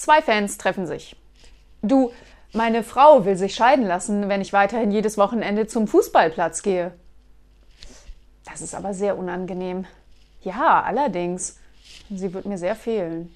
Zwei Fans treffen sich. Du, meine Frau will sich scheiden lassen, wenn ich weiterhin jedes Wochenende zum Fußballplatz gehe. Das ist aber sehr unangenehm. Ja, allerdings. Sie wird mir sehr fehlen.